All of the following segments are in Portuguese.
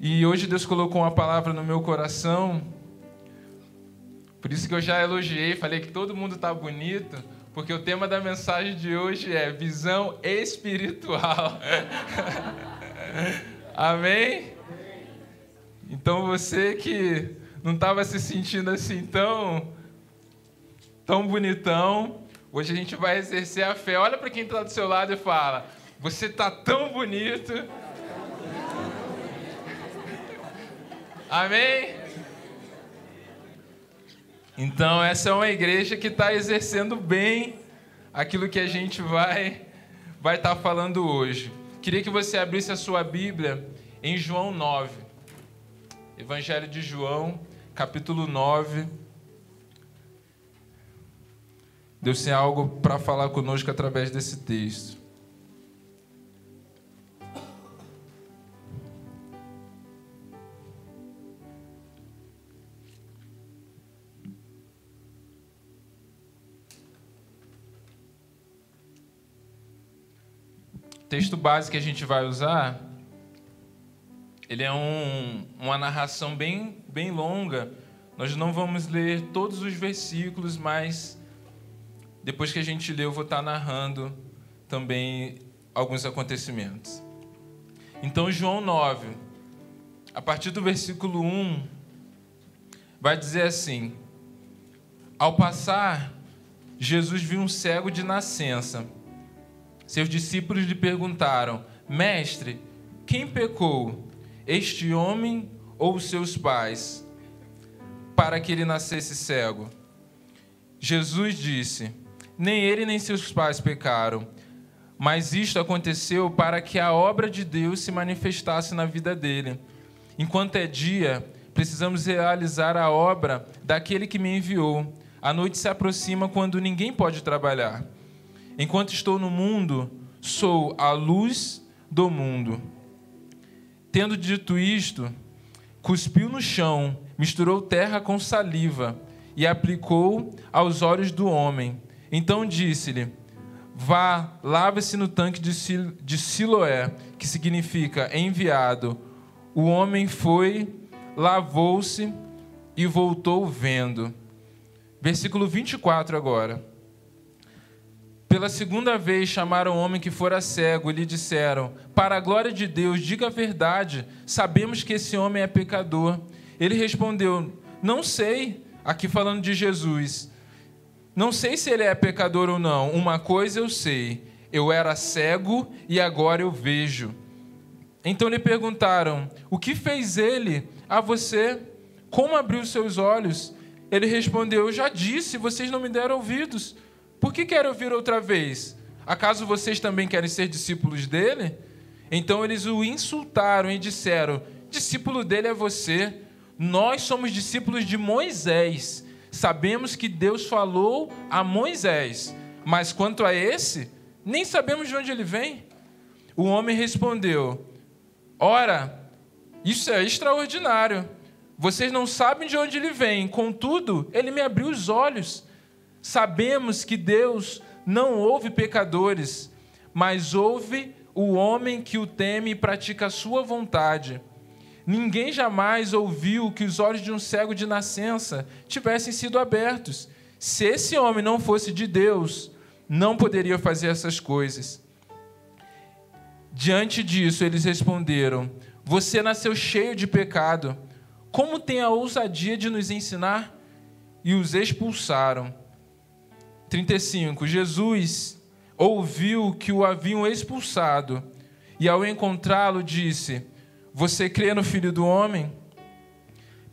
E hoje Deus colocou uma palavra no meu coração. Por isso que eu já elogiei, falei que todo mundo está bonito, porque o tema da mensagem de hoje é visão espiritual. Amém? Então você que não estava se sentindo assim tão, tão bonitão, hoje a gente vai exercer a fé. Olha para quem está do seu lado e fala: Você está tão bonito. Amém? Então, essa é uma igreja que está exercendo bem aquilo que a gente vai vai estar tá falando hoje. Queria que você abrisse a sua Bíblia em João 9. Evangelho de João, capítulo 9. Deus tem algo para falar conosco através desse texto. Texto base que a gente vai usar, ele é um, uma narração bem, bem longa. Nós não vamos ler todos os versículos, mas depois que a gente ler, eu vou estar narrando também alguns acontecimentos. Então, João 9, a partir do versículo 1, vai dizer assim: Ao passar, Jesus viu um cego de nascença seus discípulos lhe perguntaram: Mestre, quem pecou, este homem ou seus pais, para que ele nascesse cego? Jesus disse: Nem ele nem seus pais pecaram, mas isto aconteceu para que a obra de Deus se manifestasse na vida dele. Enquanto é dia, precisamos realizar a obra daquele que me enviou. A noite se aproxima quando ninguém pode trabalhar. Enquanto estou no mundo, sou a luz do mundo. Tendo dito isto, cuspiu no chão, misturou terra com saliva e aplicou aos olhos do homem. Então disse-lhe: Vá, lave-se no tanque de Siloé, que significa enviado. O homem foi, lavou-se e voltou vendo. Versículo 24 agora. Pela segunda vez chamaram o homem que fora cego e lhe disseram: Para a glória de Deus, diga a verdade, sabemos que esse homem é pecador. Ele respondeu: Não sei, aqui falando de Jesus. Não sei se ele é pecador ou não. Uma coisa eu sei: eu era cego e agora eu vejo. Então lhe perguntaram: O que fez ele a você? Como abriu seus olhos? Ele respondeu: Eu já disse, vocês não me deram ouvidos. Por que quero ouvir outra vez? Acaso vocês também querem ser discípulos dele? Então eles o insultaram e disseram: Discípulo dele é você. Nós somos discípulos de Moisés. Sabemos que Deus falou a Moisés, mas quanto a esse, nem sabemos de onde ele vem. O homem respondeu: Ora, isso é extraordinário. Vocês não sabem de onde ele vem, contudo, ele me abriu os olhos. Sabemos que Deus não ouve pecadores, mas ouve o homem que o teme e pratica a sua vontade. Ninguém jamais ouviu que os olhos de um cego de nascença tivessem sido abertos. Se esse homem não fosse de Deus, não poderia fazer essas coisas. Diante disso, eles responderam: Você nasceu cheio de pecado. Como tem a ousadia de nos ensinar? E os expulsaram. 35. Jesus ouviu que o haviam expulsado e, ao encontrá-lo, disse: Você crê no filho do homem?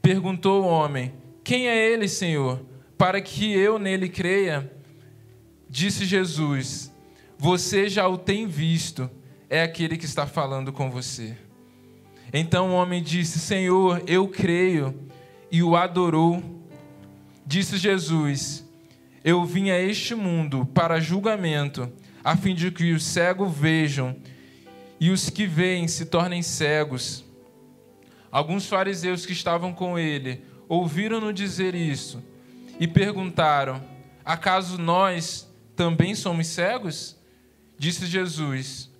Perguntou o homem: Quem é ele, Senhor, para que eu nele creia? Disse Jesus: Você já o tem visto, é aquele que está falando com você. Então o homem disse: Senhor, eu creio, e o adorou. Disse Jesus: eu vim a este mundo para julgamento, a fim de que os cegos vejam e os que veem se tornem cegos. Alguns fariseus que estavam com ele ouviram-no dizer isso e perguntaram: Acaso nós também somos cegos? Disse Jesus: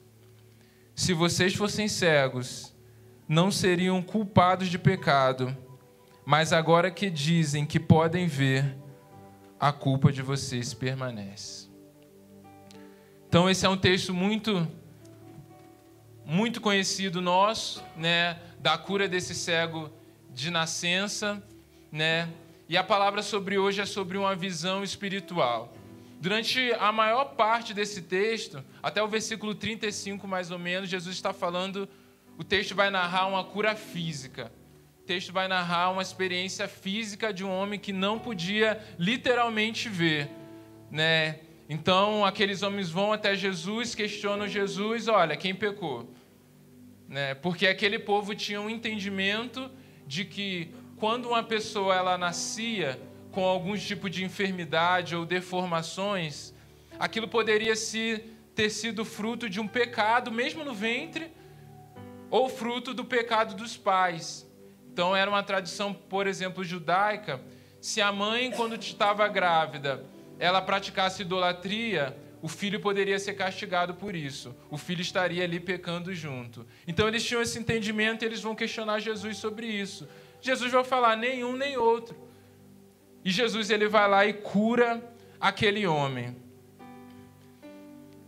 Se vocês fossem cegos, não seriam culpados de pecado, mas agora que dizem que podem ver, a culpa de vocês permanece. Então esse é um texto muito muito conhecido nosso, né, da cura desse cego de nascença, né? E a palavra sobre hoje é sobre uma visão espiritual. Durante a maior parte desse texto, até o versículo 35 mais ou menos, Jesus está falando, o texto vai narrar uma cura física. Texto vai narrar uma experiência física de um homem que não podia literalmente ver, né? Então, aqueles homens vão até Jesus, questionam Jesus, olha, quem pecou? Né? Porque aquele povo tinha um entendimento de que quando uma pessoa ela nascia com algum tipo de enfermidade ou deformações, aquilo poderia se ter sido fruto de um pecado, mesmo no ventre, ou fruto do pecado dos pais. Então, era uma tradição, por exemplo, judaica. Se a mãe, quando estava grávida, ela praticasse idolatria, o filho poderia ser castigado por isso. O filho estaria ali pecando junto. Então eles tinham esse entendimento e eles vão questionar Jesus sobre isso. Jesus vai falar nenhum nem outro. E Jesus ele vai lá e cura aquele homem.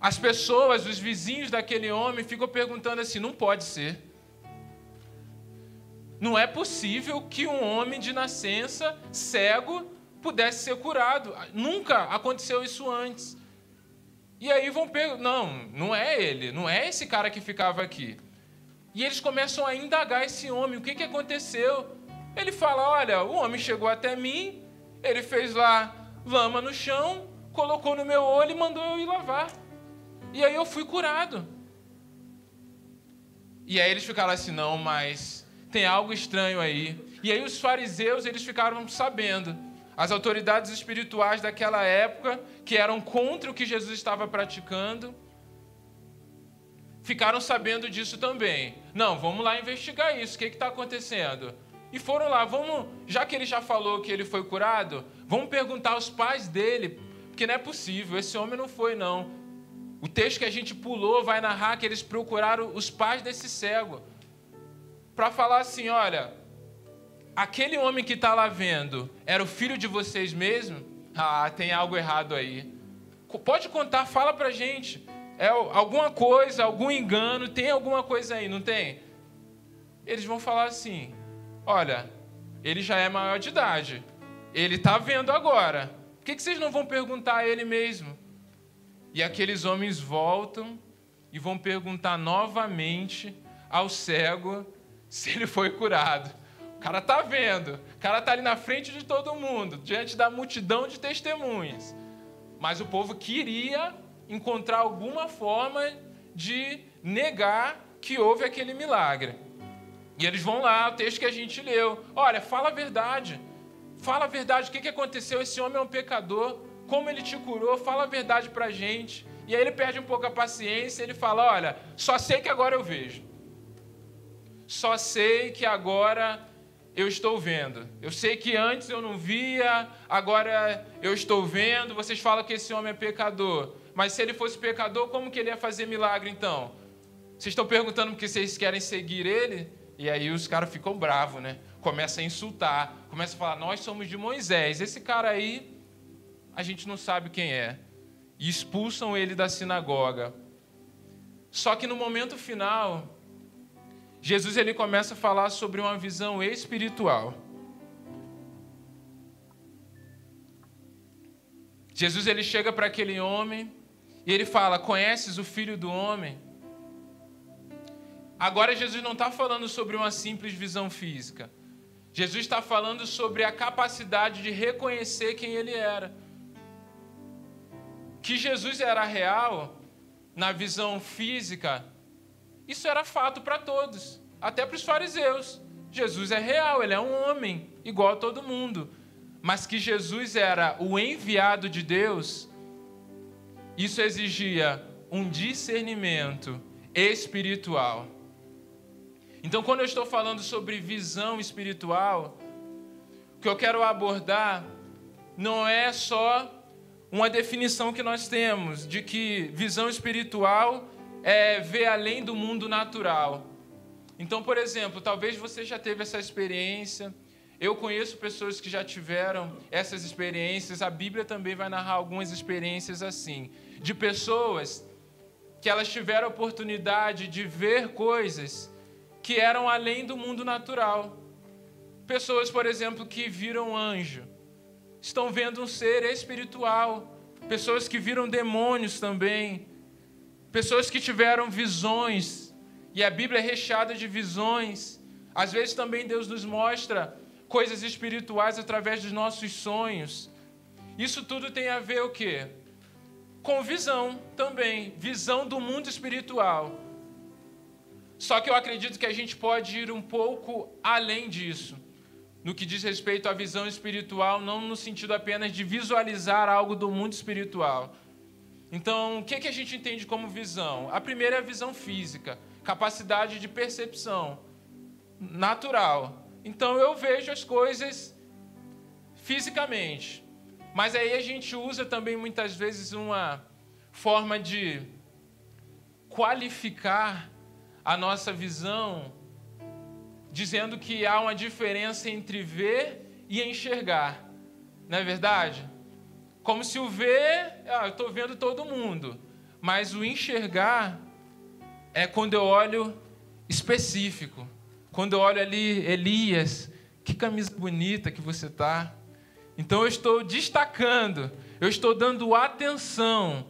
As pessoas, os vizinhos daquele homem ficam perguntando assim: não pode ser. Não é possível que um homem de nascença cego pudesse ser curado. Nunca aconteceu isso antes. E aí vão perguntar: não, não é ele, não é esse cara que ficava aqui. E eles começam a indagar esse homem: o que, que aconteceu? Ele fala: olha, o homem chegou até mim, ele fez lá lama no chão, colocou no meu olho e mandou eu ir lavar. E aí eu fui curado. E aí eles ficaram assim: não, mas tem algo estranho aí. E aí os fariseus eles ficaram sabendo as autoridades espirituais daquela época, que eram contra o que Jesus estava praticando, ficaram sabendo disso também. Não, vamos lá investigar isso, o que está acontecendo? E foram lá, vamos, já que ele já falou que ele foi curado, vamos perguntar aos pais dele, porque não é possível, esse homem não foi, não. O texto que a gente pulou vai narrar que eles procuraram os pais desse cego, para falar assim: olha, aquele homem que está lá vendo era o filho de vocês mesmo? Ah, tem algo errado aí. Pode contar, fala pra gente. É alguma coisa, algum engano, tem alguma coisa aí, não tem? Eles vão falar assim: olha, ele já é maior de idade, ele está vendo agora. Por que, que vocês não vão perguntar a ele mesmo? E aqueles homens voltam e vão perguntar novamente ao cego se ele foi curado. O cara tá vendo, o cara tá ali na frente de todo mundo, diante da multidão de testemunhas. Mas o povo queria encontrar alguma forma de negar que houve aquele milagre. E eles vão lá, o texto que a gente leu. Olha, fala a verdade. Fala a verdade. O que aconteceu? Esse homem é um pecador. Como ele te curou? Fala a verdade pra gente. E aí ele perde um pouco a paciência. Ele fala: Olha, só sei que agora eu vejo. Só sei que agora eu estou vendo. Eu sei que antes eu não via, agora eu estou vendo. Vocês falam que esse homem é pecador. Mas se ele fosse pecador, como que ele ia fazer milagre então? Vocês estão perguntando porque vocês querem seguir ele? E aí os caras ficam bravos, né? Começa a insultar, começa a falar: Nós somos de Moisés. Esse cara aí, a gente não sabe quem é. E expulsam ele da sinagoga. Só que no momento final, Jesus ele começa a falar sobre uma visão espiritual. Jesus ele chega para aquele homem e ele fala: Conheces o filho do homem? Agora Jesus não está falando sobre uma simples visão física. Jesus está falando sobre a capacidade de reconhecer quem ele era. Que Jesus era real na visão física isso era fato para todos, até para os fariseus. Jesus é real, ele é um homem, igual a todo mundo. Mas que Jesus era o enviado de Deus, isso exigia um discernimento espiritual. Então, quando eu estou falando sobre visão espiritual, o que eu quero abordar não é só uma definição que nós temos de que visão espiritual é ver além do mundo natural. Então, por exemplo, talvez você já teve essa experiência. Eu conheço pessoas que já tiveram essas experiências. A Bíblia também vai narrar algumas experiências assim, de pessoas que elas tiveram a oportunidade de ver coisas que eram além do mundo natural. Pessoas, por exemplo, que viram anjo, estão vendo um ser espiritual. Pessoas que viram demônios também. Pessoas que tiveram visões. E a Bíblia é recheada de visões. Às vezes também Deus nos mostra coisas espirituais através dos nossos sonhos. Isso tudo tem a ver o quê? Com visão também, visão do mundo espiritual. Só que eu acredito que a gente pode ir um pouco além disso, no que diz respeito à visão espiritual, não no sentido apenas de visualizar algo do mundo espiritual. Então, o que, que a gente entende como visão? A primeira é a visão física, capacidade de percepção natural. Então, eu vejo as coisas fisicamente. Mas aí a gente usa também muitas vezes uma forma de qualificar a nossa visão, dizendo que há uma diferença entre ver e enxergar. Não é verdade? Como se o ver, ah, eu estou vendo todo mundo, mas o enxergar é quando eu olho específico. Quando eu olho ali, Elias, que camisa bonita que você tá. Então eu estou destacando, eu estou dando atenção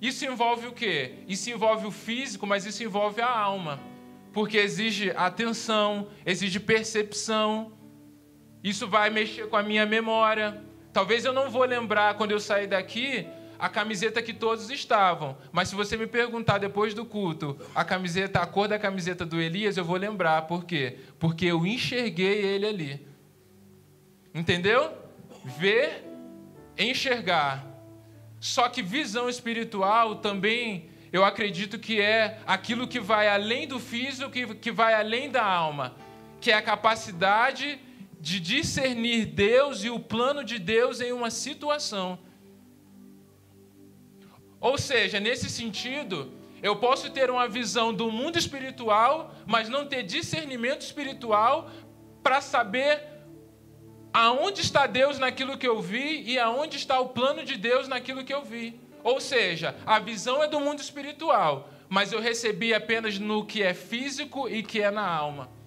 isso envolve o quê? Isso envolve o físico, mas isso envolve a alma. Porque exige atenção, exige percepção. Isso vai mexer com a minha memória. Talvez eu não vou lembrar quando eu sair daqui a camiseta que todos estavam. Mas se você me perguntar depois do culto a camiseta, a cor da camiseta do Elias, eu vou lembrar. Por quê? Porque eu enxerguei ele ali. Entendeu? Ver, enxergar. Só que visão espiritual também, eu acredito que é aquilo que vai além do físico, que, que vai além da alma, que é a capacidade de discernir Deus e o plano de Deus em uma situação. Ou seja, nesse sentido, eu posso ter uma visão do mundo espiritual, mas não ter discernimento espiritual para saber aonde está Deus naquilo que eu vi e aonde está o plano de Deus naquilo que eu vi. Ou seja, a visão é do mundo espiritual, mas eu recebi apenas no que é físico e que é na alma.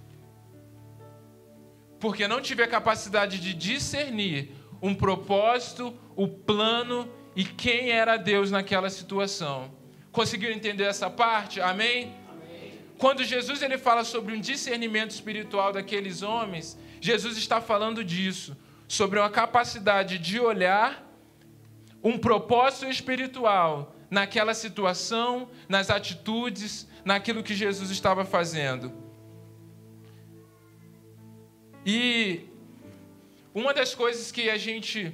Porque não tive a capacidade de discernir um propósito, o plano e quem era Deus naquela situação. Conseguiram entender essa parte? Amém? Amém? Quando Jesus ele fala sobre um discernimento espiritual daqueles homens, Jesus está falando disso, sobre uma capacidade de olhar um propósito espiritual naquela situação, nas atitudes, naquilo que Jesus estava fazendo. E uma das coisas que a gente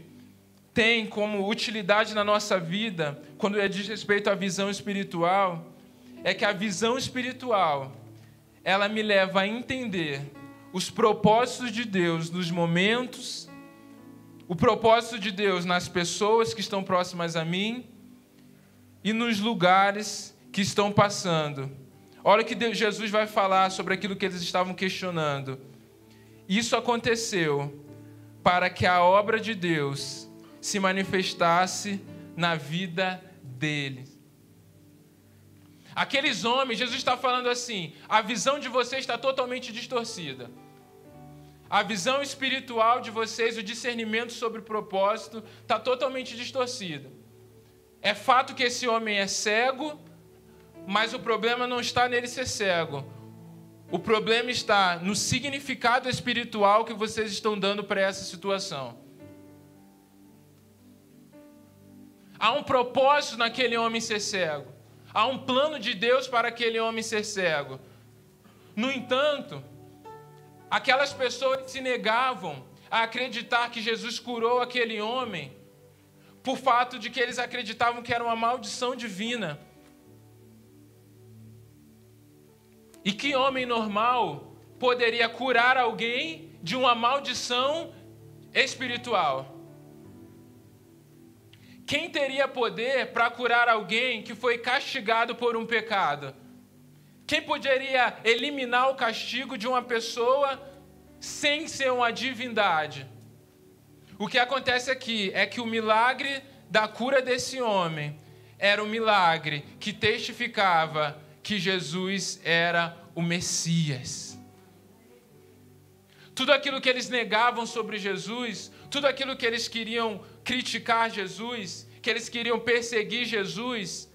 tem como utilidade na nossa vida, quando é diz respeito à visão espiritual, é que a visão espiritual, ela me leva a entender os propósitos de Deus nos momentos, o propósito de Deus nas pessoas que estão próximas a mim e nos lugares que estão passando. Olha que Deus, Jesus vai falar sobre aquilo que eles estavam questionando. Isso aconteceu para que a obra de Deus se manifestasse na vida deles. Aqueles homens, Jesus está falando assim: a visão de vocês está totalmente distorcida. A visão espiritual de vocês, o discernimento sobre o propósito, está totalmente distorcida. É fato que esse homem é cego, mas o problema não está nele ser cego. O problema está no significado espiritual que vocês estão dando para essa situação. Há um propósito naquele homem ser cego. Há um plano de Deus para aquele homem ser cego. No entanto, aquelas pessoas se negavam a acreditar que Jesus curou aquele homem, por fato de que eles acreditavam que era uma maldição divina. E que homem normal poderia curar alguém de uma maldição espiritual? Quem teria poder para curar alguém que foi castigado por um pecado? Quem poderia eliminar o castigo de uma pessoa sem ser uma divindade? O que acontece aqui é que o milagre da cura desse homem era um milagre que testificava que Jesus era o Messias. Tudo aquilo que eles negavam sobre Jesus, tudo aquilo que eles queriam criticar Jesus, que eles queriam perseguir Jesus,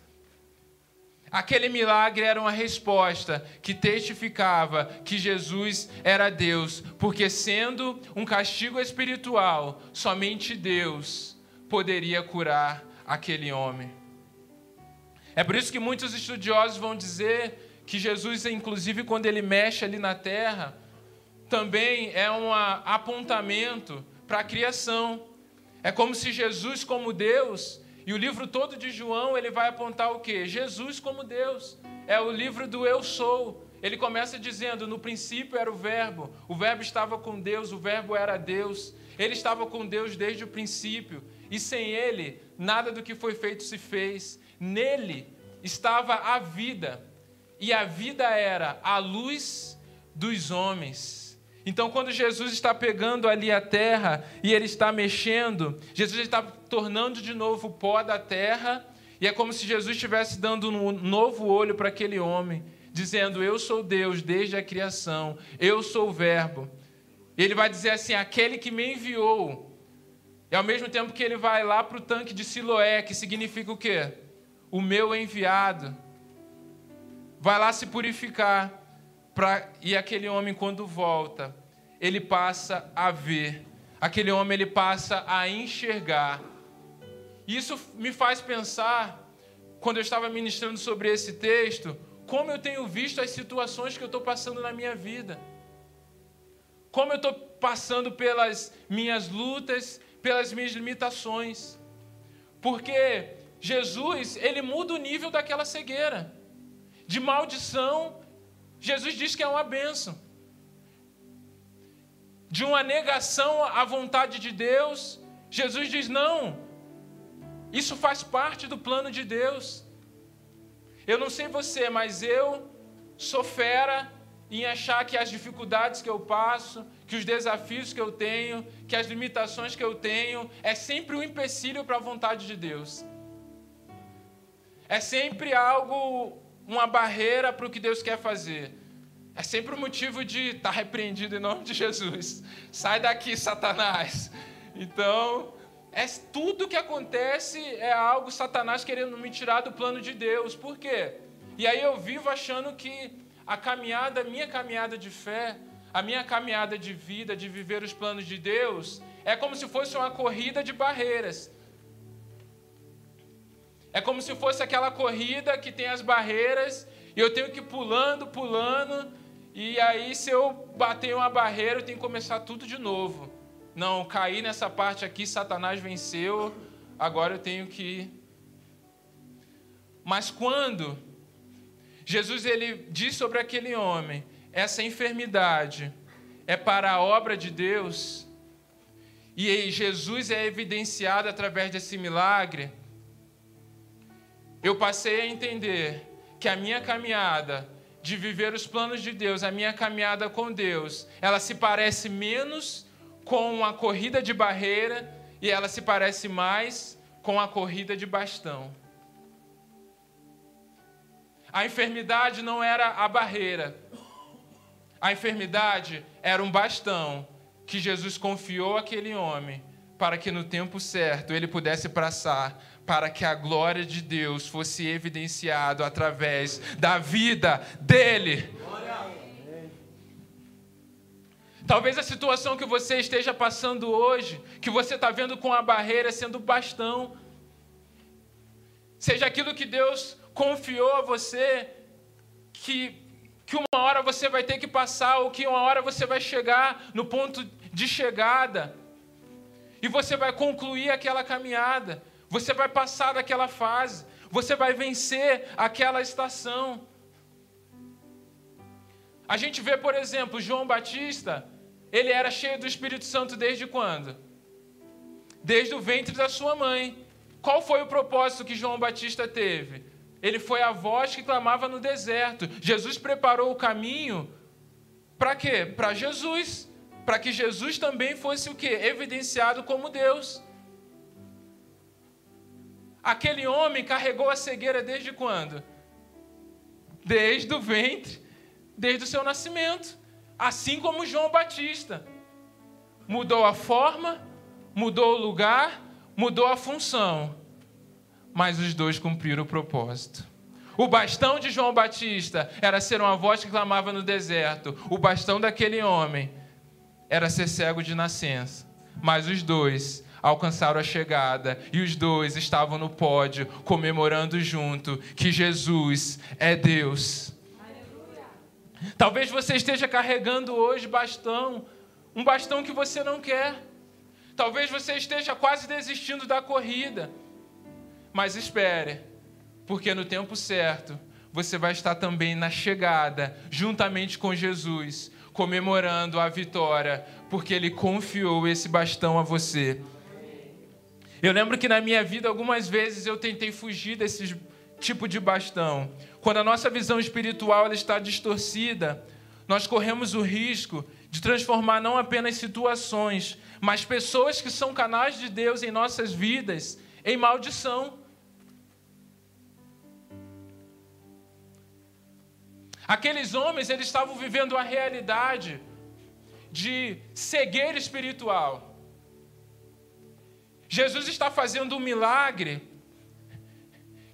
aquele milagre era uma resposta que testificava que Jesus era Deus, porque sendo um castigo espiritual, somente Deus poderia curar aquele homem. É por isso que muitos estudiosos vão dizer que Jesus, inclusive quando ele mexe ali na terra, também é um apontamento para a criação. É como se Jesus, como Deus, e o livro todo de João, ele vai apontar o quê? Jesus como Deus. É o livro do eu sou. Ele começa dizendo: no princípio era o Verbo, o Verbo estava com Deus, o Verbo era Deus. Ele estava com Deus desde o princípio, e sem ele, nada do que foi feito se fez. Nele estava a vida, e a vida era a luz dos homens. Então, quando Jesus está pegando ali a terra e ele está mexendo, Jesus está tornando de novo o pó da terra, e é como se Jesus estivesse dando um novo olho para aquele homem, dizendo: Eu sou Deus desde a criação, eu sou o Verbo. Ele vai dizer assim: aquele que me enviou. E ao mesmo tempo que ele vai lá para o tanque de Siloé, que significa o quê? O meu enviado. Vai lá se purificar. Pra... E aquele homem, quando volta, ele passa a ver. Aquele homem, ele passa a enxergar. Isso me faz pensar, quando eu estava ministrando sobre esse texto, como eu tenho visto as situações que eu estou passando na minha vida como eu estou passando pelas minhas lutas, pelas minhas limitações. Porque Jesus, ele muda o nível daquela cegueira. De maldição, Jesus diz que é uma benção. De uma negação à vontade de Deus, Jesus diz: não, isso faz parte do plano de Deus. Eu não sei você, mas eu sou fera em achar que as dificuldades que eu passo, que os desafios que eu tenho, que as limitações que eu tenho, é sempre um empecilho para a vontade de Deus. É sempre algo, uma barreira para o que Deus quer fazer. É sempre um motivo de estar tá repreendido em nome de Jesus. Sai daqui, Satanás. Então, é tudo que acontece é algo Satanás querendo me tirar do plano de Deus. Por quê? E aí eu vivo achando que a caminhada, a minha caminhada de fé, a minha caminhada de vida, de viver os planos de Deus, é como se fosse uma corrida de barreiras. É como se fosse aquela corrida que tem as barreiras e eu tenho que ir pulando, pulando, e aí se eu bater uma barreira, eu tenho que começar tudo de novo. Não, caí nessa parte aqui, Satanás venceu, agora eu tenho que. Mas quando Jesus ele diz sobre aquele homem: essa enfermidade é para a obra de Deus, e Jesus é evidenciado através desse milagre. Eu passei a entender que a minha caminhada de viver os planos de Deus, a minha caminhada com Deus, ela se parece menos com uma corrida de barreira e ela se parece mais com a corrida de bastão. A enfermidade não era a barreira. A enfermidade era um bastão que Jesus confiou àquele homem para que no tempo certo ele pudesse passar, para que a glória de Deus fosse evidenciado através da vida dele. Talvez a situação que você esteja passando hoje, que você está vendo com a barreira sendo bastão, seja aquilo que Deus confiou a você que, que uma hora você vai ter que passar, ou que uma hora você vai chegar no ponto de chegada, e você vai concluir aquela caminhada, você vai passar daquela fase, você vai vencer aquela estação. A gente vê, por exemplo, João Batista, ele era cheio do Espírito Santo desde quando? Desde o ventre da sua mãe. Qual foi o propósito que João Batista teve? ele foi a voz que clamava no deserto. Jesus preparou o caminho para quê? Para Jesus. Para que Jesus também fosse o quê? Evidenciado como Deus. Aquele homem carregou a cegueira desde quando? Desde o ventre, desde o seu nascimento. Assim como João Batista. Mudou a forma, mudou o lugar, mudou a função mas os dois cumpriram o propósito. O bastão de João Batista era ser uma voz que clamava no deserto. O bastão daquele homem era ser cego de nascença. Mas os dois alcançaram a chegada e os dois estavam no pódio comemorando junto que Jesus é Deus. Aleluia. Talvez você esteja carregando hoje bastão, um bastão que você não quer. Talvez você esteja quase desistindo da corrida. Mas espere, porque no tempo certo você vai estar também na chegada, juntamente com Jesus, comemorando a vitória, porque Ele confiou esse bastão a você. Eu lembro que na minha vida, algumas vezes eu tentei fugir desse tipo de bastão. Quando a nossa visão espiritual ela está distorcida, nós corremos o risco de transformar não apenas situações, mas pessoas que são canais de Deus em nossas vidas em maldição. Aqueles homens, eles estavam vivendo a realidade de cegueira espiritual. Jesus está fazendo um milagre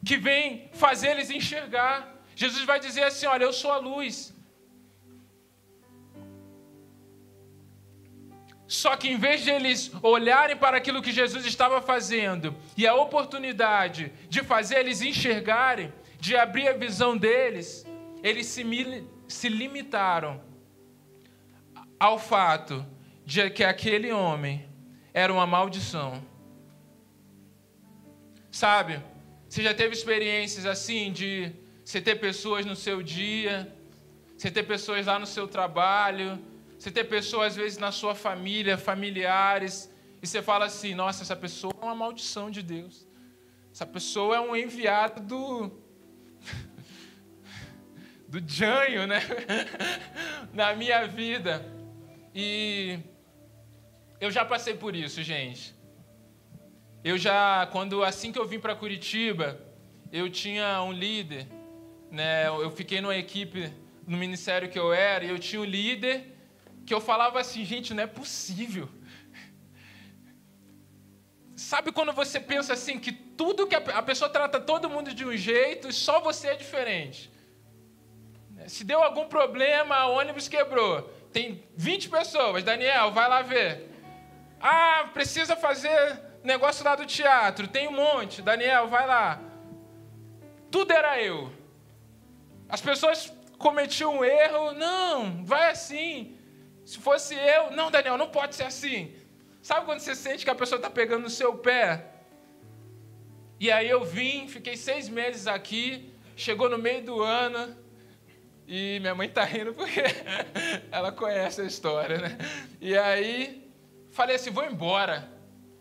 que vem fazer eles enxergar. Jesus vai dizer assim: Olha, eu sou a luz. Só que em vez de eles olharem para aquilo que Jesus estava fazendo e a oportunidade de fazer eles enxergarem, de abrir a visão deles, eles se, se limitaram ao fato de que aquele homem era uma maldição. Sabe? Você já teve experiências assim de você ter pessoas no seu dia, você ter pessoas lá no seu trabalho, você ter pessoas às vezes na sua família, familiares, e você fala assim: nossa, essa pessoa é uma maldição de Deus. Essa pessoa é um enviado do, do Janho, né? na minha vida. E eu já passei por isso, gente. Eu já, quando assim que eu vim para Curitiba, eu tinha um líder, né? Eu fiquei numa equipe no ministério que eu era e eu tinha um líder que eu falava assim, gente, não é possível. Sabe quando você pensa assim que tudo que a pessoa trata todo mundo de um jeito e só você é diferente? Se deu algum problema, ônibus quebrou. Tem 20 pessoas. Daniel, vai lá ver. Ah, precisa fazer negócio lá do teatro. Tem um monte. Daniel, vai lá. Tudo era eu. As pessoas cometiam um erro. Não, vai assim. Se fosse eu, não, Daniel, não pode ser assim. Sabe quando você sente que a pessoa está pegando no seu pé? E aí eu vim, fiquei seis meses aqui, chegou no meio do ano, e minha mãe tá rindo porque ela conhece a história, né? E aí falei assim, vou embora.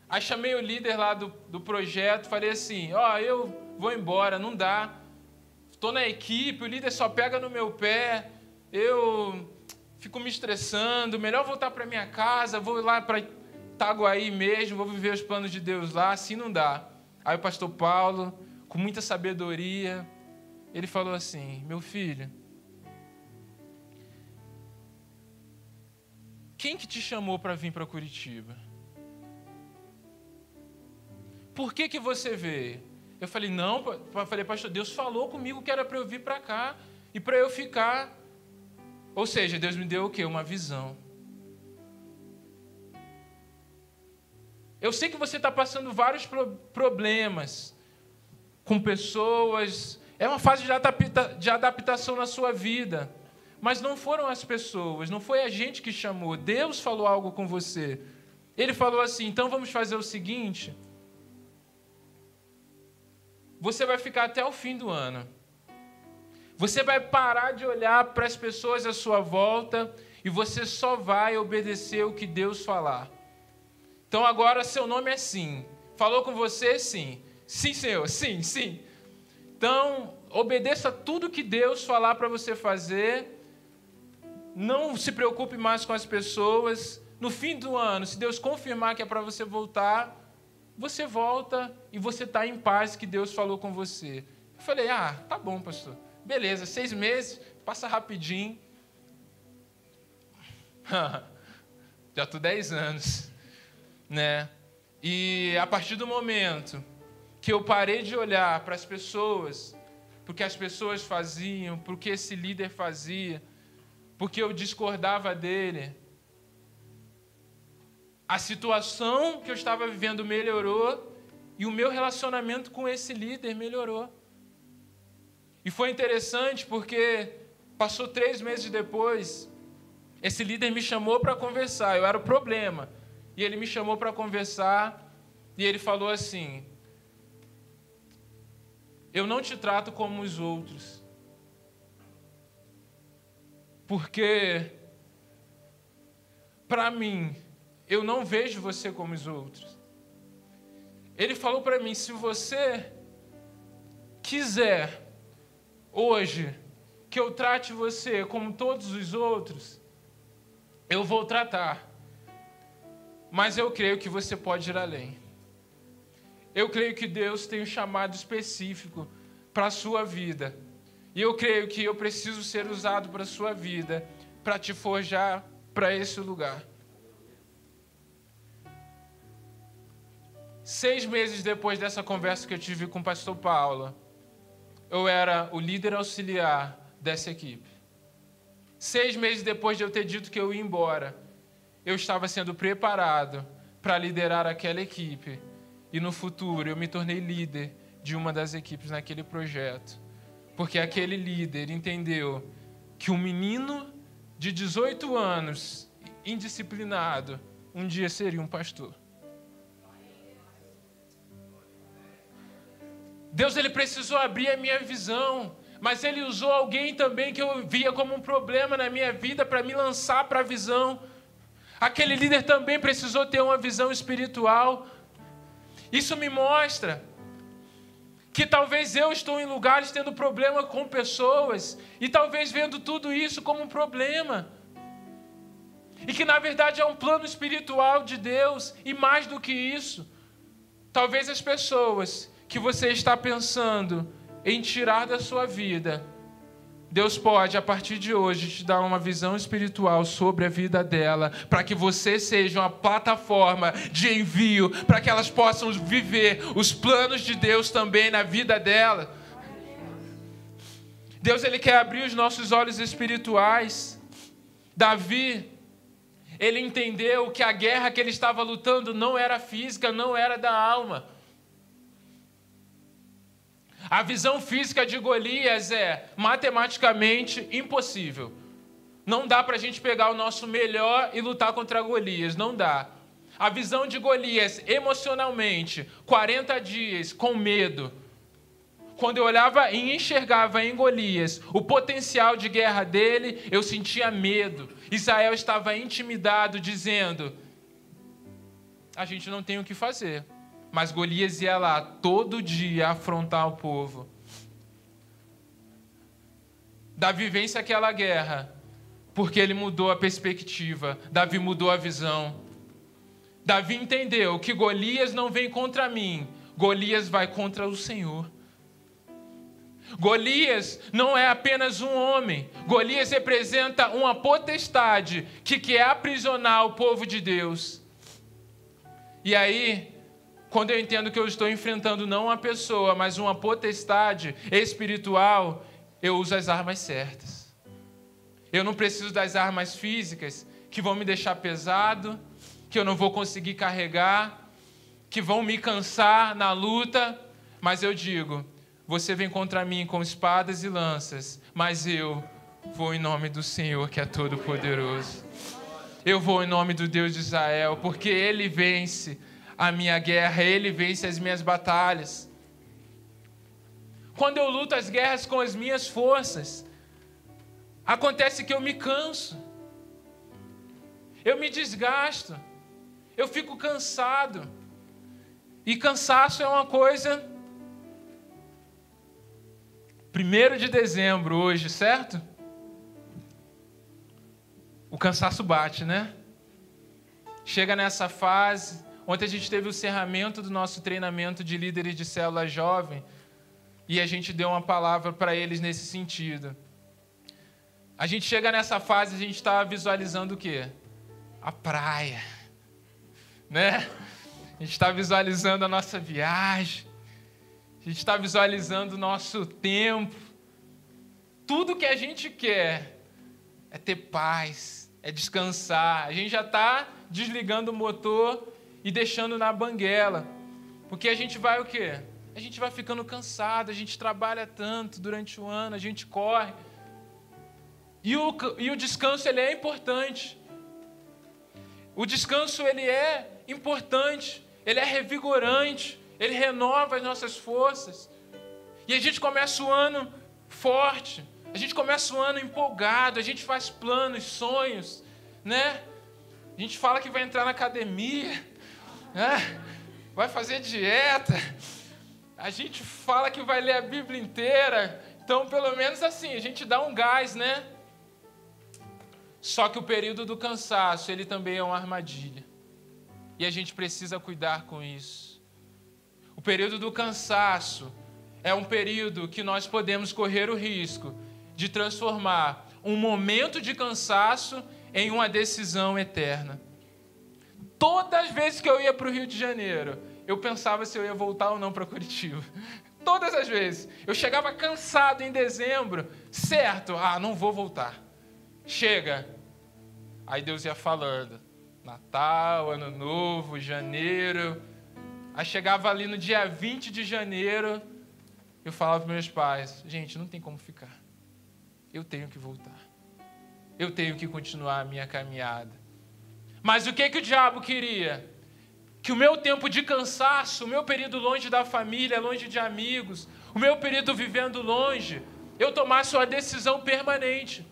Aí chamei o líder lá do, do projeto, falei assim, ó, oh, eu vou embora, não dá. Estou na equipe, o líder só pega no meu pé, eu fico me estressando, melhor voltar para minha casa, vou lá para Itaguaí mesmo, vou viver os planos de Deus lá, assim não dá. Aí o pastor Paulo, com muita sabedoria, ele falou assim: Meu filho, Quem que te chamou para vir para Curitiba? Por que, que você veio? Eu falei, não, eu falei, pastor, Deus falou comigo que era para eu vir para cá e para eu ficar. Ou seja, Deus me deu o quê? Uma visão. Eu sei que você está passando vários pro problemas com pessoas. É uma fase de adaptação na sua vida. Mas não foram as pessoas, não foi a gente que chamou. Deus falou algo com você. Ele falou assim: então vamos fazer o seguinte. Você vai ficar até o fim do ano. Você vai parar de olhar para as pessoas à sua volta e você só vai obedecer o que Deus falar. Então agora seu nome é sim. Falou com você? Sim. Sim, Senhor. Sim, sim. Então, obedeça tudo que Deus falar para você fazer. Não se preocupe mais com as pessoas. No fim do ano, se Deus confirmar que é para você voltar, você volta e você está em paz que Deus falou com você. Eu falei, ah, tá bom, pastor. Beleza, seis meses, passa rapidinho. Já estou dez anos, né? E a partir do momento que eu parei de olhar para as pessoas, porque as pessoas faziam, porque esse líder fazia, porque eu discordava dele, a situação que eu estava vivendo melhorou e o meu relacionamento com esse líder melhorou. E foi interessante porque passou três meses depois, esse líder me chamou para conversar, eu era o problema. E ele me chamou para conversar e ele falou assim: Eu não te trato como os outros, porque para mim eu não vejo você como os outros. Ele falou para mim: se você quiser hoje que eu trate você como todos os outros, eu vou tratar. Mas eu creio que você pode ir além. Eu creio que Deus tem um chamado específico para a sua vida. E eu creio que eu preciso ser usado para a sua vida, para te forjar para esse lugar. Seis meses depois dessa conversa que eu tive com o pastor Paulo, eu era o líder auxiliar dessa equipe. Seis meses depois de eu ter dito que eu ia embora, eu estava sendo preparado para liderar aquela equipe. E no futuro eu me tornei líder de uma das equipes naquele projeto. Porque aquele líder entendeu que um menino de 18 anos, indisciplinado, um dia seria um pastor. Deus ele precisou abrir a minha visão, mas ele usou alguém também que eu via como um problema na minha vida para me lançar para a visão. Aquele líder também precisou ter uma visão espiritual. Isso me mostra que talvez eu estou em lugares tendo problema com pessoas e talvez vendo tudo isso como um problema. E que na verdade é um plano espiritual de Deus e mais do que isso, talvez as pessoas que você está pensando em tirar da sua vida, Deus pode, a partir de hoje, te dar uma visão espiritual sobre a vida dela, para que você seja uma plataforma de envio, para que elas possam viver os planos de Deus também na vida dela. Deus ele quer abrir os nossos olhos espirituais. Davi, ele entendeu que a guerra que ele estava lutando não era física, não era da alma a visão física de Golias é matematicamente impossível. Não dá para a gente pegar o nosso melhor e lutar contra Golias, não dá. A visão de Golias emocionalmente, 40 dias com medo. Quando eu olhava e enxergava em Golias o potencial de guerra dele, eu sentia medo. Israel estava intimidado, dizendo: a gente não tem o que fazer. Mas Golias ia lá todo dia afrontar o povo. Davi vence aquela guerra porque ele mudou a perspectiva. Davi mudou a visão. Davi entendeu que Golias não vem contra mim, Golias vai contra o Senhor. Golias não é apenas um homem, Golias representa uma potestade que quer aprisionar o povo de Deus. E aí, quando eu entendo que eu estou enfrentando não uma pessoa, mas uma potestade espiritual, eu uso as armas certas. Eu não preciso das armas físicas que vão me deixar pesado, que eu não vou conseguir carregar, que vão me cansar na luta, mas eu digo: você vem contra mim com espadas e lanças, mas eu vou em nome do Senhor que é todo poderoso. Eu vou em nome do Deus de Israel, porque ele vence a minha guerra, Ele vence as minhas batalhas. Quando eu luto as guerras com as minhas forças, acontece que eu me canso, eu me desgasto, eu fico cansado. E cansaço é uma coisa 1 de dezembro hoje, certo? O cansaço bate, né? Chega nessa fase. Ontem a gente teve o encerramento do nosso treinamento de líderes de célula jovem e a gente deu uma palavra para eles nesse sentido. A gente chega nessa fase, a gente está visualizando o quê? A praia, né? A gente está visualizando a nossa viagem, a gente está visualizando o nosso tempo. Tudo que a gente quer é ter paz, é descansar. A gente já está desligando o motor e deixando na banguela. Porque a gente vai o quê? A gente vai ficando cansado, a gente trabalha tanto durante o ano, a gente corre. E o, e o descanso ele é importante. O descanso ele é importante, ele é revigorante, ele renova as nossas forças. E a gente começa o ano forte, a gente começa o ano empolgado, a gente faz planos, sonhos, né? A gente fala que vai entrar na academia, né? vai fazer dieta, a gente fala que vai ler a Bíblia inteira. Então, pelo menos assim, a gente dá um gás, né? Só que o período do cansaço, ele também é uma armadilha. E a gente precisa cuidar com isso. O período do cansaço é um período que nós podemos correr o risco de transformar um momento de cansaço em uma decisão eterna. Todas as vezes que eu ia para o Rio de Janeiro, eu pensava se eu ia voltar ou não para Curitiba. Todas as vezes. Eu chegava cansado em dezembro, certo, ah, não vou voltar. Chega. Aí Deus ia falando. Natal, Ano Novo, janeiro. Aí chegava ali no dia 20 de janeiro, eu falava para meus pais: gente, não tem como ficar. Eu tenho que voltar. Eu tenho que continuar a minha caminhada. Mas o que, que o diabo queria? Que o meu tempo de cansaço, o meu período longe da família, longe de amigos, o meu período vivendo longe, eu tomasse uma decisão permanente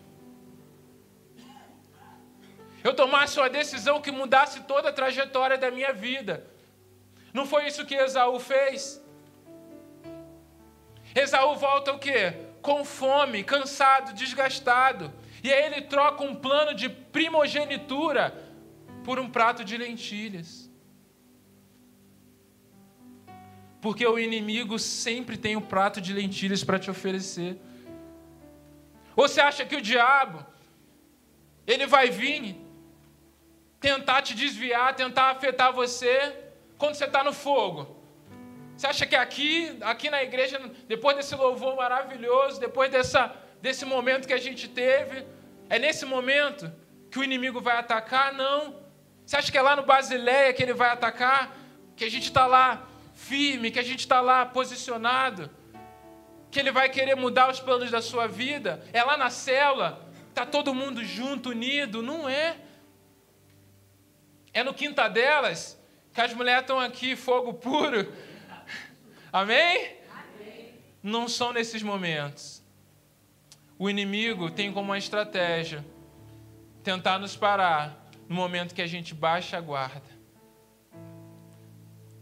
eu tomasse uma decisão que mudasse toda a trajetória da minha vida. Não foi isso que Esaú fez? Esaú volta o quê? Com fome, cansado, desgastado. E aí ele troca um plano de primogenitura por um prato de lentilhas. Porque o inimigo sempre tem um prato de lentilhas para te oferecer. Ou você acha que o diabo ele vai vir tentar te desviar, tentar afetar você quando você está no fogo. Você acha que aqui, aqui na igreja, depois desse louvor maravilhoso, depois dessa, desse momento que a gente teve, é nesse momento que o inimigo vai atacar? Não. Você acha que é lá no Basileia que ele vai atacar? Que a gente está lá firme, que a gente está lá posicionado? Que ele vai querer mudar os planos da sua vida? É lá na célula? Está todo mundo junto, unido? Não é. É no quinta delas que as mulheres estão aqui, fogo puro. Amém? Amém? Não são nesses momentos. O inimigo tem como uma estratégia tentar nos parar no momento que a gente baixa a guarda.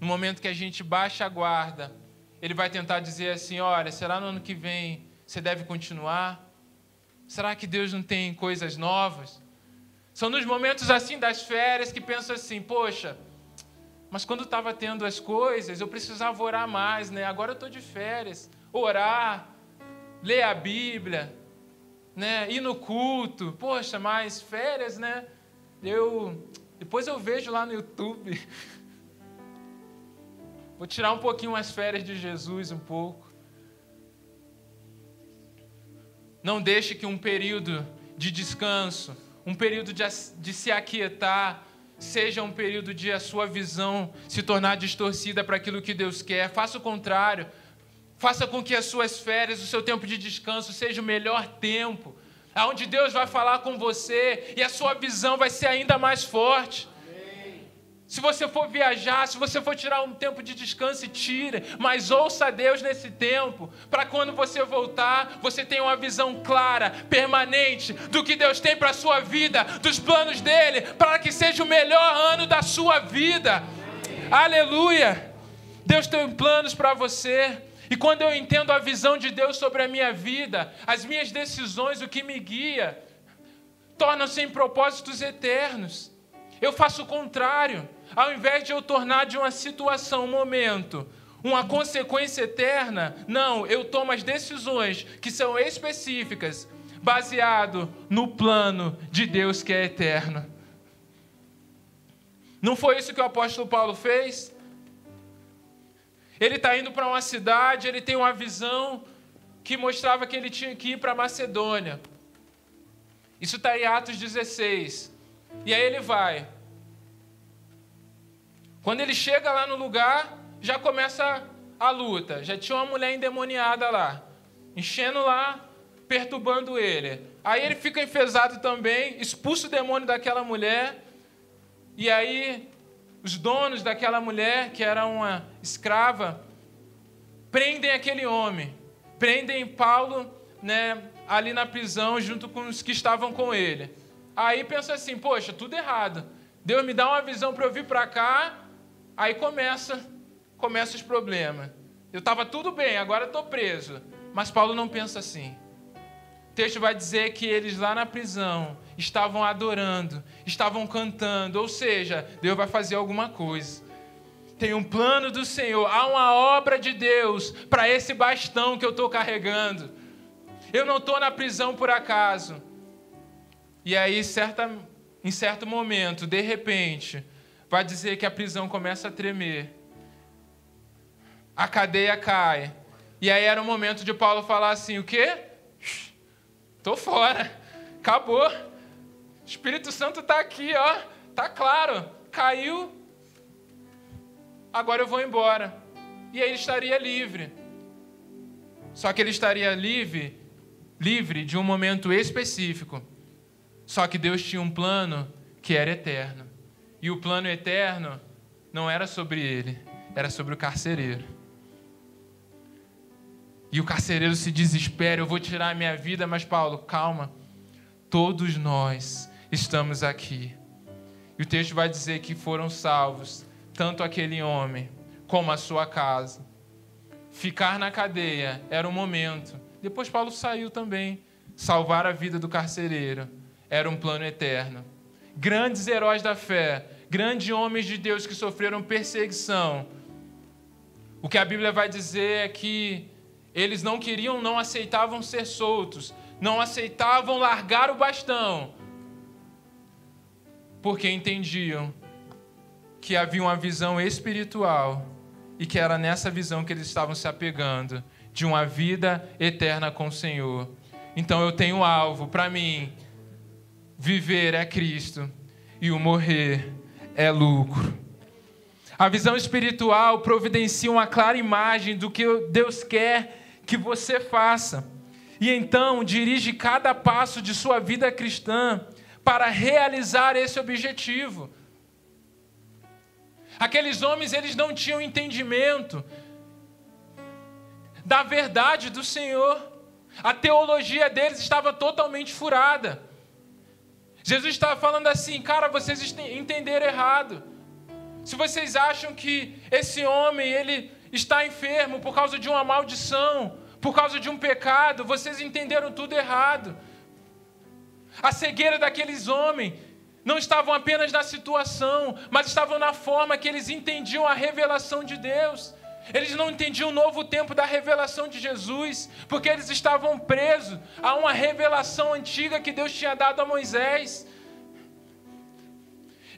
No momento que a gente baixa a guarda, ele vai tentar dizer assim: olha, será no ano que vem você deve continuar? Será que Deus não tem coisas novas? São nos momentos assim das férias que penso assim, poxa, mas quando estava tendo as coisas, eu precisava orar mais, né? Agora eu estou de férias. Orar, ler a Bíblia, né? ir no culto. Poxa, mas férias, né? Eu depois eu vejo lá no YouTube. Vou tirar um pouquinho as férias de Jesus um pouco. Não deixe que um período de descanso um período de, de se aquietar, seja um período de a sua visão se tornar distorcida para aquilo que Deus quer. Faça o contrário. Faça com que as suas férias, o seu tempo de descanso seja o melhor tempo, aonde Deus vai falar com você e a sua visão vai ser ainda mais forte. Se você for viajar, se você for tirar um tempo de descanso, tire, mas ouça Deus nesse tempo, para quando você voltar, você tenha uma visão clara, permanente do que Deus tem para a sua vida, dos planos dele, para que seja o melhor ano da sua vida. Aleluia! Deus tem planos para você. E quando eu entendo a visão de Deus sobre a minha vida, as minhas decisões, o que me guia, tornam-se em propósitos eternos. Eu faço o contrário. Ao invés de eu tornar de uma situação, um momento, uma consequência eterna, não, eu tomo as decisões que são específicas, baseado no plano de Deus que é eterno. Não foi isso que o apóstolo Paulo fez? Ele está indo para uma cidade, ele tem uma visão que mostrava que ele tinha que ir para Macedônia. Isso está em Atos 16. E aí ele vai. Quando ele chega lá no lugar, já começa a luta. Já tinha uma mulher endemoniada lá, enchendo lá, perturbando ele. Aí ele fica enfesado também, expulsa o demônio daquela mulher. E aí os donos daquela mulher, que era uma escrava, prendem aquele homem, prendem Paulo, né, ali na prisão junto com os que estavam com ele. Aí pensa assim, poxa, tudo errado. Deus me dá uma visão para eu vir para cá, aí começa, começa os problemas. Eu estava tudo bem, agora estou preso. Mas Paulo não pensa assim. Texto vai dizer que eles lá na prisão estavam adorando, estavam cantando, ou seja, Deus vai fazer alguma coisa. Tem um plano do Senhor, há uma obra de Deus para esse bastão que eu estou carregando. Eu não estou na prisão por acaso. E aí, certa, em certo momento, de repente, vai dizer que a prisão começa a tremer. A cadeia cai. E aí era o momento de Paulo falar assim: o quê? Estou fora. Acabou. Espírito Santo está aqui, ó. Tá claro. Caiu. Agora eu vou embora. E aí ele estaria livre. Só que ele estaria livre livre de um momento específico. Só que Deus tinha um plano que era eterno. E o plano eterno não era sobre ele, era sobre o carcereiro. E o carcereiro se desespera: eu vou tirar a minha vida, mas Paulo, calma. Todos nós estamos aqui. E o texto vai dizer que foram salvos tanto aquele homem como a sua casa. Ficar na cadeia era um momento depois Paulo saiu também. Salvar a vida do carcereiro era um plano eterno. Grandes heróis da fé, grandes homens de Deus que sofreram perseguição. O que a Bíblia vai dizer é que eles não queriam, não aceitavam ser soltos, não aceitavam largar o bastão, porque entendiam que havia uma visão espiritual e que era nessa visão que eles estavam se apegando de uma vida eterna com o Senhor. Então eu tenho um alvo para mim. Viver é Cristo e o morrer é lucro. A visão espiritual providencia uma clara imagem do que Deus quer que você faça. E então dirige cada passo de sua vida cristã para realizar esse objetivo. Aqueles homens, eles não tinham entendimento da verdade do Senhor. A teologia deles estava totalmente furada. Jesus estava falando assim, cara, vocês entenderam errado. Se vocês acham que esse homem ele está enfermo por causa de uma maldição, por causa de um pecado, vocês entenderam tudo errado. A cegueira daqueles homens não estavam apenas na situação, mas estavam na forma que eles entendiam a revelação de Deus. Eles não entendiam o novo tempo da revelação de Jesus, porque eles estavam presos a uma revelação antiga que Deus tinha dado a Moisés.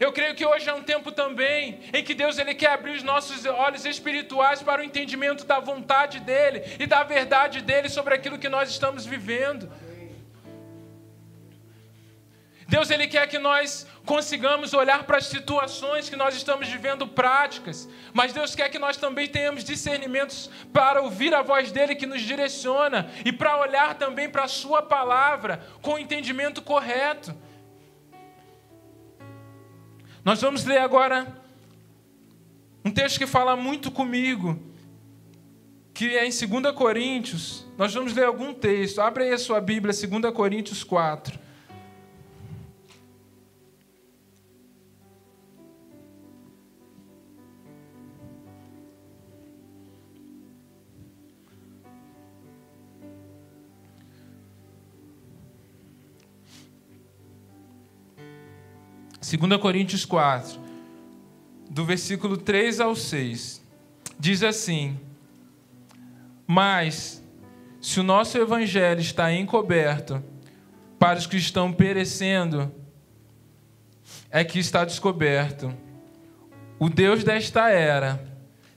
Eu creio que hoje é um tempo também em que Deus ele quer abrir os nossos olhos espirituais para o entendimento da vontade dele e da verdade dele sobre aquilo que nós estamos vivendo. Deus ele quer que nós consigamos olhar para as situações que nós estamos vivendo práticas, mas Deus quer que nós também tenhamos discernimentos para ouvir a voz dele que nos direciona e para olhar também para a sua palavra com o entendimento correto. Nós vamos ler agora um texto que fala muito comigo, que é em 2 Coríntios. Nós vamos ler algum texto. Abre aí a sua Bíblia, 2 Coríntios 4. 2 Coríntios 4, do versículo 3 ao 6, diz assim: Mas, se o nosso evangelho está encoberto para os que estão perecendo, é que está descoberto. O Deus desta era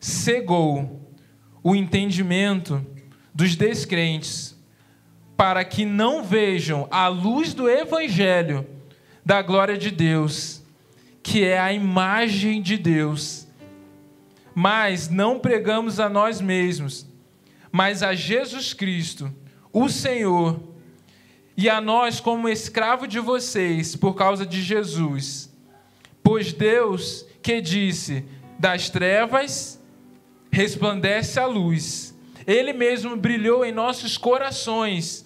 cegou o entendimento dos descrentes, para que não vejam a luz do evangelho da glória de Deus, que é a imagem de Deus. Mas não pregamos a nós mesmos, mas a Jesus Cristo, o Senhor, e a nós como escravo de vocês por causa de Jesus. Pois Deus que disse: das trevas resplandece a luz. Ele mesmo brilhou em nossos corações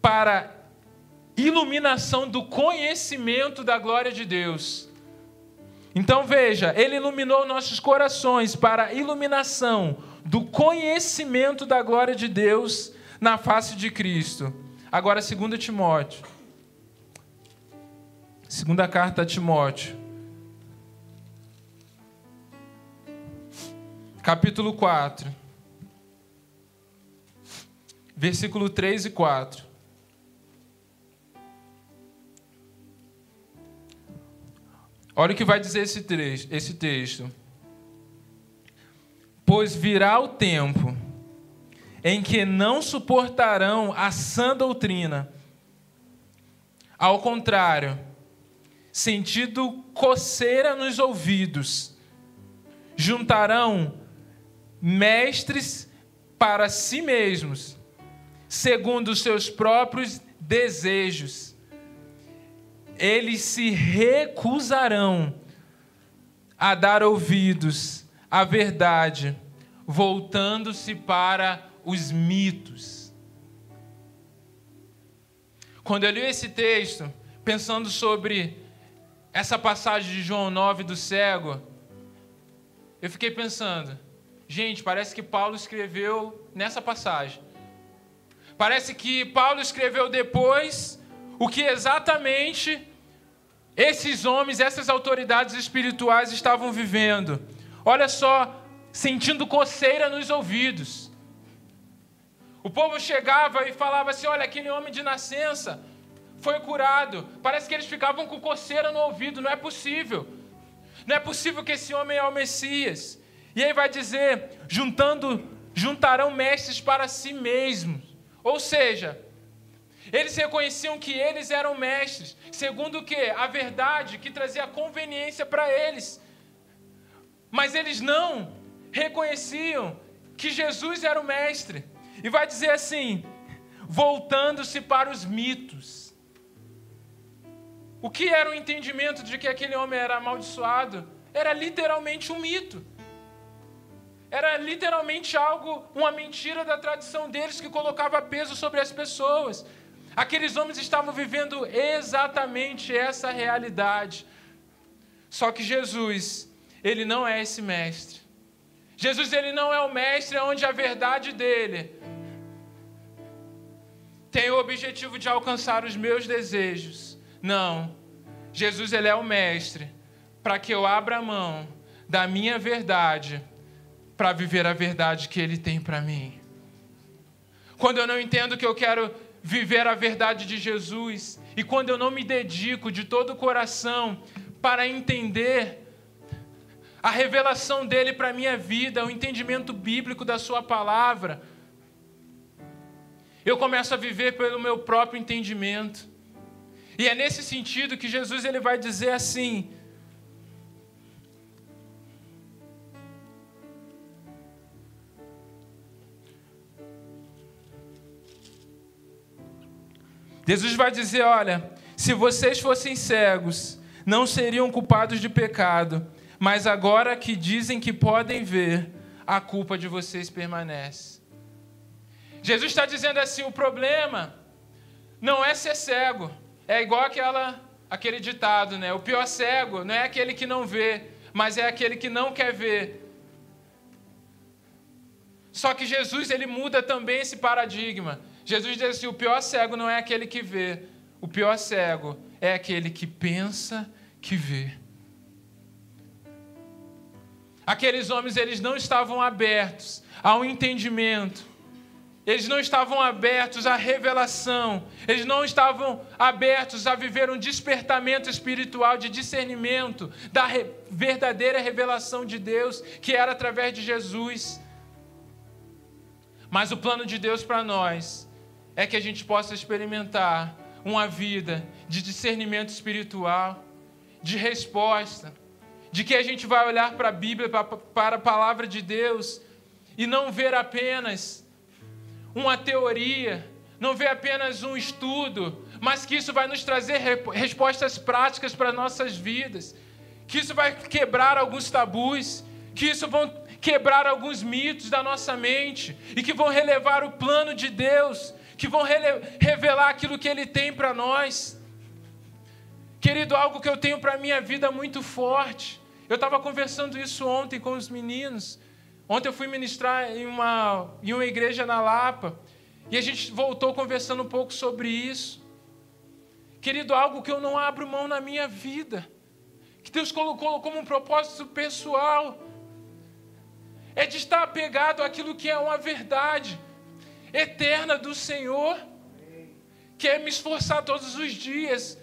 para iluminação do conhecimento da glória de Deus. Então veja, ele iluminou nossos corações para a iluminação do conhecimento da glória de Deus na face de Cristo. Agora, 2 Timóteo. Segunda carta a Timóteo. Capítulo 4. Versículo 3 e 4. Olha o que vai dizer esse, trecho, esse texto. Pois virá o tempo em que não suportarão a sã doutrina. Ao contrário, sentido coceira nos ouvidos, juntarão mestres para si mesmos, segundo os seus próprios desejos eles se recusarão a dar ouvidos à verdade, voltando-se para os mitos. Quando eu li esse texto, pensando sobre essa passagem de João 9 do cego, eu fiquei pensando, gente, parece que Paulo escreveu nessa passagem. Parece que Paulo escreveu depois o que exatamente esses homens, essas autoridades espirituais estavam vivendo. Olha só, sentindo coceira nos ouvidos. O povo chegava e falava assim: Olha, aquele homem de nascença foi curado. Parece que eles ficavam com coceira no ouvido. Não é possível. Não é possível que esse homem é o Messias. E aí vai dizer: juntando, juntarão mestres para si mesmos. Ou seja, eles reconheciam que eles eram mestres, segundo o que? A verdade que trazia conveniência para eles. Mas eles não reconheciam que Jesus era o mestre. E vai dizer assim: voltando-se para os mitos. O que era o entendimento de que aquele homem era amaldiçoado? Era literalmente um mito. Era literalmente algo, uma mentira da tradição deles que colocava peso sobre as pessoas. Aqueles homens estavam vivendo exatamente essa realidade. Só que Jesus, ele não é esse mestre. Jesus ele não é o mestre onde a verdade dele tem o objetivo de alcançar os meus desejos. Não. Jesus ele é o mestre para que eu abra mão da minha verdade para viver a verdade que ele tem para mim. Quando eu não entendo que eu quero viver a verdade de Jesus e quando eu não me dedico de todo o coração para entender a revelação dele para a minha vida, o entendimento bíblico da sua palavra, eu começo a viver pelo meu próprio entendimento. E é nesse sentido que Jesus ele vai dizer assim: Jesus vai dizer: olha, se vocês fossem cegos, não seriam culpados de pecado, mas agora que dizem que podem ver, a culpa de vocês permanece. Jesus está dizendo assim: o problema não é ser cego, é igual aquela, aquele ditado, né? O pior cego não é aquele que não vê, mas é aquele que não quer ver. Só que Jesus ele muda também esse paradigma. Jesus diz assim: o pior cego não é aquele que vê, o pior cego é aquele que pensa que vê. Aqueles homens eles não estavam abertos ao entendimento. Eles não estavam abertos à revelação, eles não estavam abertos a viver um despertamento espiritual de discernimento da re verdadeira revelação de Deus, que era através de Jesus. Mas o plano de Deus para nós é que a gente possa experimentar uma vida de discernimento espiritual, de resposta, de que a gente vai olhar para a Bíblia, para a palavra de Deus e não ver apenas uma teoria, não ver apenas um estudo, mas que isso vai nos trazer respostas práticas para nossas vidas, que isso vai quebrar alguns tabus, que isso vão quebrar alguns mitos da nossa mente e que vão relevar o plano de Deus, que vão revelar aquilo que Ele tem para nós. Querido, algo que eu tenho para a minha vida muito forte. Eu estava conversando isso ontem com os meninos. Ontem eu fui ministrar em uma, em uma igreja na Lapa e a gente voltou conversando um pouco sobre isso. Querido, algo que eu não abro mão na minha vida, que Deus colocou como um propósito pessoal, é de estar apegado àquilo que é uma verdade eterna do Senhor, que é me esforçar todos os dias,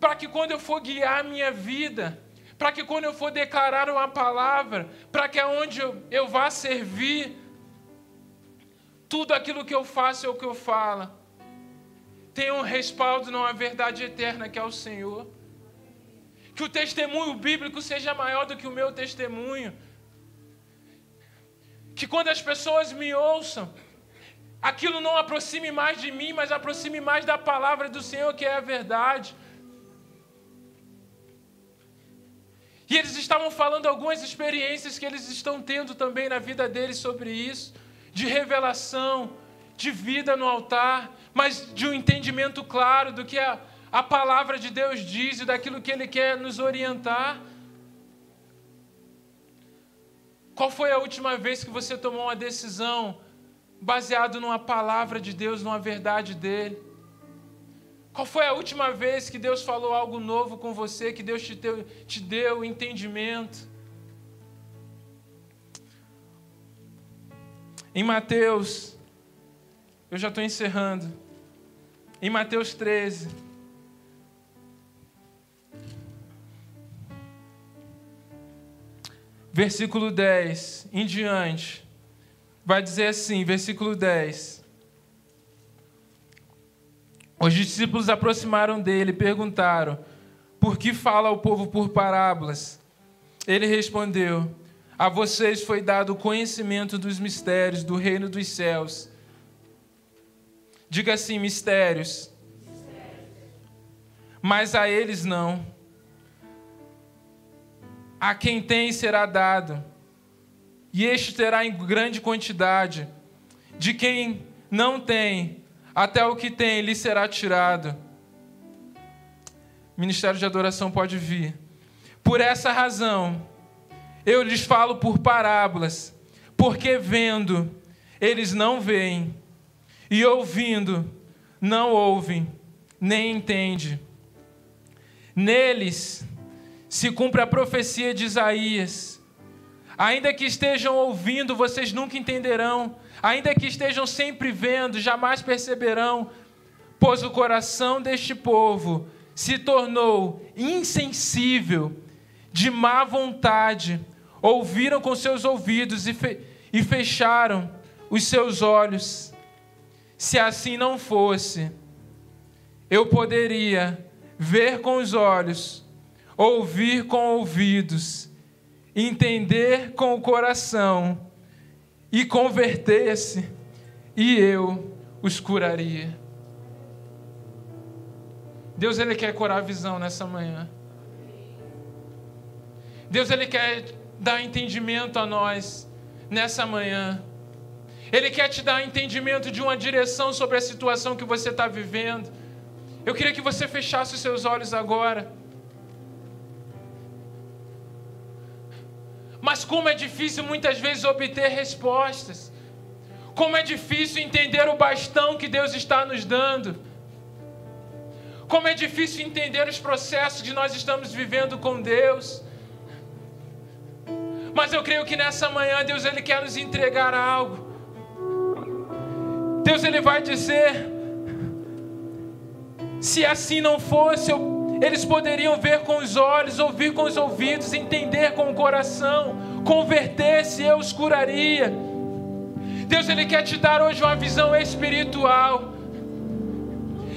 para que quando eu for guiar a minha vida, para que quando eu for declarar uma palavra, para que aonde eu, eu vá servir, tudo aquilo que eu faço é o que eu falo, tenha um respaldo numa verdade eterna que é o Senhor. Que o testemunho bíblico seja maior do que o meu testemunho. Que quando as pessoas me ouçam, aquilo não aproxime mais de mim, mas aproxime mais da palavra do Senhor, que é a verdade. E eles estavam falando algumas experiências que eles estão tendo também na vida deles sobre isso, de revelação, de vida no altar, mas de um entendimento claro do que a, a palavra de Deus diz e daquilo que Ele quer nos orientar. Qual foi a última vez que você tomou uma decisão baseado numa palavra de Deus, numa verdade dele? Qual foi a última vez que Deus falou algo novo com você, que Deus te deu, te deu entendimento? Em Mateus, eu já estou encerrando. Em Mateus 13, versículo 10 em diante, vai dizer assim: versículo 10. Os discípulos aproximaram dele e perguntaram: Por que fala o povo por parábolas? Ele respondeu: A vocês foi dado o conhecimento dos mistérios do reino dos céus. Diga assim: mistérios. Mas a eles não. A quem tem será dado, e este terá em grande quantidade. De quem não tem, até o que tem lhe será tirado. Ministério de adoração pode vir. Por essa razão, eu lhes falo por parábolas, porque vendo, eles não veem, e ouvindo, não ouvem, nem entendem. Neles se cumpre a profecia de Isaías. Ainda que estejam ouvindo, vocês nunca entenderão. Ainda que estejam sempre vendo, jamais perceberão, pois o coração deste povo se tornou insensível, de má vontade, ouviram com seus ouvidos e, fe e fecharam os seus olhos. Se assim não fosse, eu poderia ver com os olhos, ouvir com ouvidos, entender com o coração e convertesse, e eu os curaria. Deus ele quer curar a visão nessa manhã. Deus ele quer dar entendimento a nós nessa manhã. Ele quer te dar entendimento de uma direção sobre a situação que você está vivendo. Eu queria que você fechasse os seus olhos agora. Mas como é difícil muitas vezes obter respostas. Como é difícil entender o bastão que Deus está nos dando. Como é difícil entender os processos que nós estamos vivendo com Deus. Mas eu creio que nessa manhã Deus ele quer nos entregar algo. Deus ele vai dizer: se assim não fosse, eu, eles poderiam ver com os olhos, ouvir com os ouvidos, entender com o coração, converter-se, eu os curaria. Deus ele quer te dar hoje uma visão espiritual.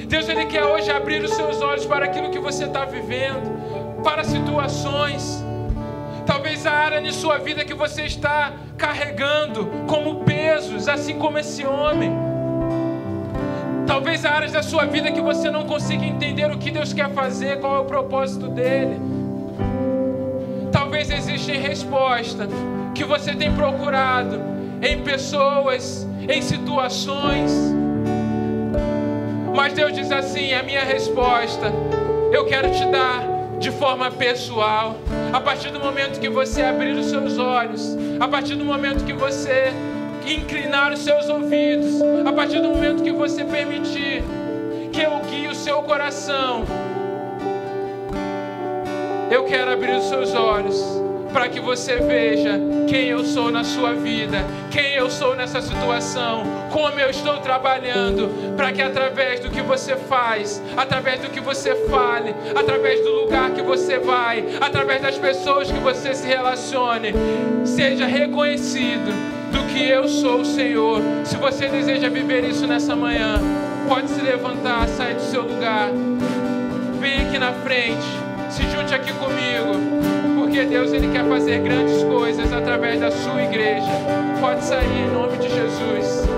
Deus ele quer hoje abrir os seus olhos para aquilo que você está vivendo, para situações. Talvez a área de sua vida que você está carregando como pesos, assim como esse homem. Talvez há áreas da sua vida que você não consiga entender o que Deus quer fazer, qual é o propósito dele. Talvez exista resposta que você tem procurado em pessoas, em situações. Mas Deus diz assim: a minha resposta eu quero te dar de forma pessoal. A partir do momento que você abrir os seus olhos, a partir do momento que você inclinar os seus ouvidos, a partir do momento que você permitir que eu guie o seu coração, eu quero abrir os seus olhos para que você veja quem eu sou na sua vida, quem eu sou nessa situação, como eu estou trabalhando, para que através do que você faz, através do que você fale, através do lugar que você vai, através das pessoas que você se relacione, seja reconhecido. do que eu sou o Senhor. Se você deseja viver isso nessa manhã, pode se levantar, sair do seu lugar, vem aqui na frente, se junte aqui comigo porque Deus ele quer fazer grandes coisas através da sua igreja. Pode sair em nome de Jesus.